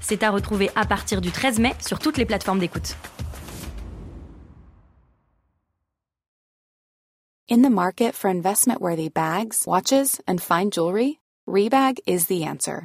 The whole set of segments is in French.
C'est à retrouver à partir du 13 mai sur toutes les plateformes d'écoute. In the market for investment-worthy bags, watches, and fine jewelry, Rebag is the answer.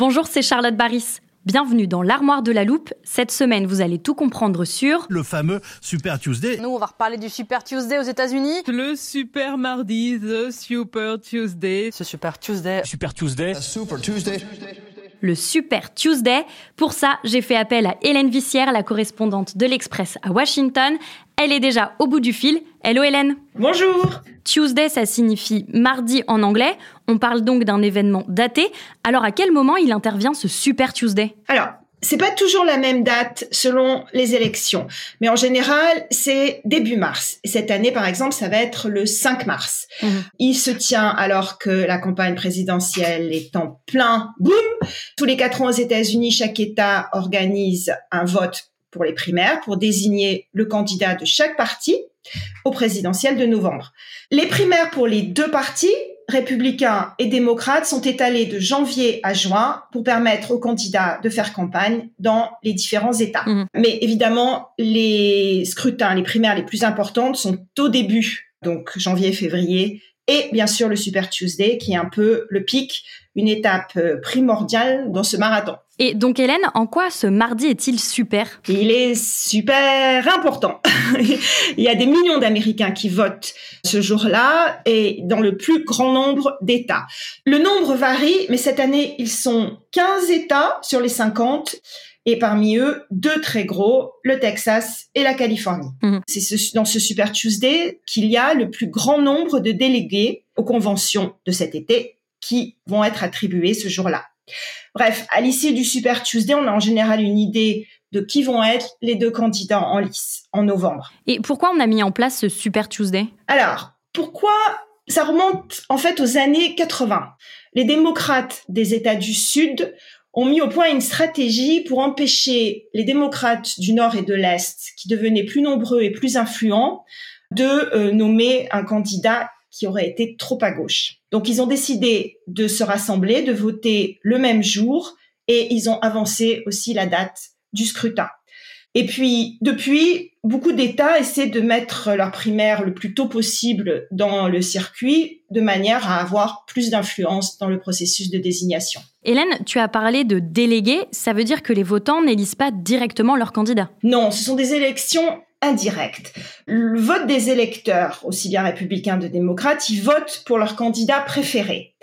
Bonjour, c'est Charlotte Baris. Bienvenue dans l'armoire de la loupe. Cette semaine, vous allez tout comprendre sur le fameux Super Tuesday. Nous, on va reparler du Super Tuesday aux États-Unis. Le Super Mardi, The Super Tuesday. Ce Super Tuesday. Super Tuesday. Super Tuesday. le Super Tuesday. Pour ça, j'ai fait appel à Hélène Vissière, la correspondante de l'Express à Washington. Elle est déjà au bout du fil. Hello Hélène. Bonjour. Tuesday, ça signifie mardi en anglais. On parle donc d'un événement daté. Alors à quel moment il intervient ce Super Tuesday? Alors, c'est pas toujours la même date selon les élections, mais en général, c'est début mars. Et cette année, par exemple, ça va être le 5 mars. Il se tient alors que la campagne présidentielle est en plein boom. Tous les quatre ans aux États-Unis, chaque État organise un vote pour les primaires pour désigner le candidat de chaque parti au présidentiel de novembre. Les primaires pour les deux partis, républicains et démocrates, sont étalées de janvier à juin pour permettre aux candidats de faire campagne dans les différents États. Mhm. Mais évidemment, les scrutins, les primaires les plus importantes sont au début, donc janvier, février, et bien sûr le Super Tuesday, qui est un peu le pic, une étape euh, primordiale dans ce marathon. Et donc Hélène, en quoi ce mardi est-il super? Il est super important. Il y a des millions d'Américains qui votent ce jour-là et dans le plus grand nombre d'États. Le nombre varie, mais cette année, ils sont 15 États sur les 50 et parmi eux, deux très gros, le Texas et la Californie. Mhm. C'est ce- dans ce Super Tuesday qu'il y a le plus grand nombre de délégués aux conventions de cet été qui vont être attribués ce jour-là. Bref, à l'issue du Super Tuesday, on a en général une idée de qui vont être les deux candidats en lice en novembre. Et pourquoi on a mis en place ce Super Tuesday? Alors, pourquoi ça remonte en fait aux années 80 Les démocrates des États du Sud ont mis au point une stratégie pour empêcher les démocrates du Nord et de l'Est, qui devenaient plus nombreux et plus influents, de euh, nommer un candidat qui aurait été trop à gauche. Donc ils ont décidé de se rassembler, de voter le même jour, et ils ont avancé aussi la date du scrutin. Et puis, depuis, beaucoup d'États essaient de mettre leur primaire le plus tôt possible dans le circuit, de manière à avoir plus d'influence dans le processus de désignation. Hélène, tu as parlé de délégués, ça veut dire que les votants n'élisent pas directement leur candidat. Non, ce sont des élections indirectes. Le vote des électeurs, aussi bien républicains que démocrates, ils votent pour leur candidat préféré.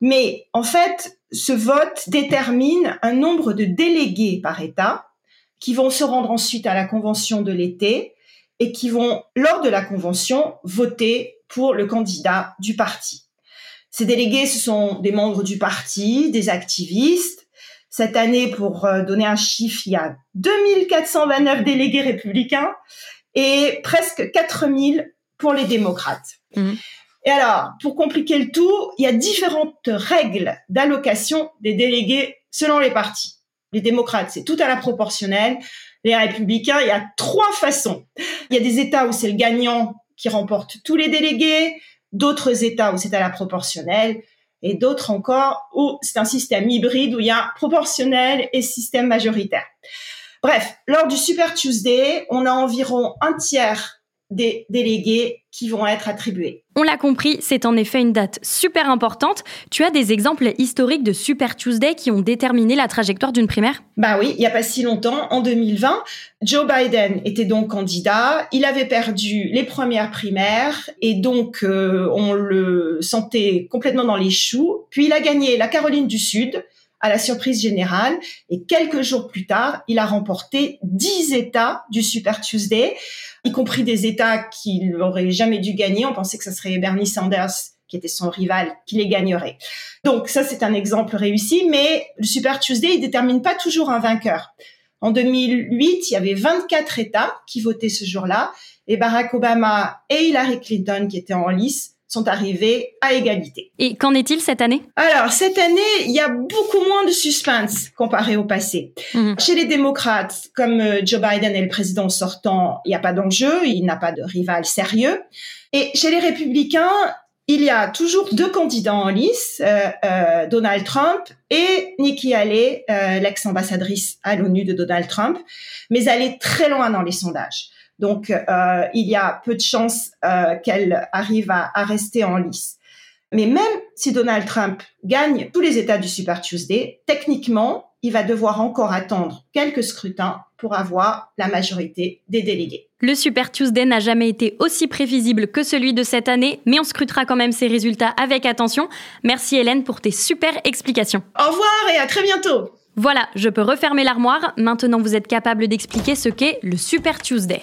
Mais en fait, ce vote détermine un nombre de délégués par État qui vont se rendre ensuite à la convention de l'été et qui vont, lors de la convention, voter pour le candidat du parti. Ces délégués, ce sont des membres du parti, des activistes. Cette année, pour euh, donner un chiffre, il y a 2429 délégués républicains et presque 4000 pour les démocrates. Mhm. Et alors, pour compliquer le tout, il y a différentes règles d'allocation des délégués selon les partis. Les démocrates, c'est tout à la proportionnelle. Les républicains, il y a trois façons. Il y a des États où c'est le gagnant qui remporte tous les délégués, d'autres États où c'est à la proportionnelle, et d'autres encore où c'est un système hybride où il y a proportionnel et système majoritaire. Bref, lors du Super Tuesday, on a environ un tiers des délégués qui vont être attribués. On l'a compris, c'est en effet une date super importante. Tu as des exemples historiques de Super Tuesday qui ont déterminé la trajectoire d'une primaire? Bah oui, il n'y a pas si longtemps, en 2020, Joe Biden était donc candidat. Il avait perdu les premières primaires et donc euh, on le sentait complètement dans les choux. Puis il a gagné la Caroline du Sud à la surprise générale. Et quelques jours plus tard, il a remporté 10 États du Super Tuesday, y compris des États qu'il n'aurait jamais dû gagner. On pensait que ce serait Bernie Sanders qui était son rival, qui les gagnerait. Donc ça, c'est un exemple réussi, mais le Super Tuesday, il détermine pas toujours un vainqueur. En 2008, il y avait 24 États qui votaient ce jour-là, et Barack Obama et Hillary Clinton, qui étaient en lice, sont arrivés à égalité. Et qu'en est-il cette année? Alors, cette année, il y a beaucoup moins de suspense comparé au passé. Mmh. Chez les démocrates, comme euh, Joe Biden est le président sortant, il n'y a pas d'enjeu, il n'a pas de rival sérieux. Et chez les républicains, il y a toujours deux candidats en lice, euh, euh, Donald Trump et Nikki Haley, euh, l'ex-ambassadrice à l'ONU de Donald Trump, mais elle est très loin dans les sondages. Donc, euh, il y a peu de chances euh, qu'elle arrive à, rester en lice. Mais même si Donald Trump gagne tous les États du Super Tuesday, techniquement, il va devoir encore attendre quelques scrutins pour avoir la majorité des délégués. Le Super Tuesday n'a jamais été aussi prévisible que celui de cette année, mais on scrutera quand même ses résultats avec attention. Merci Hélène pour tes super explications. Au revoir et à très bientôt. Voilà, je peux refermer l'armoire. Maintenant, vous êtes capable d'expliquer ce qu'est le Super Tuesday.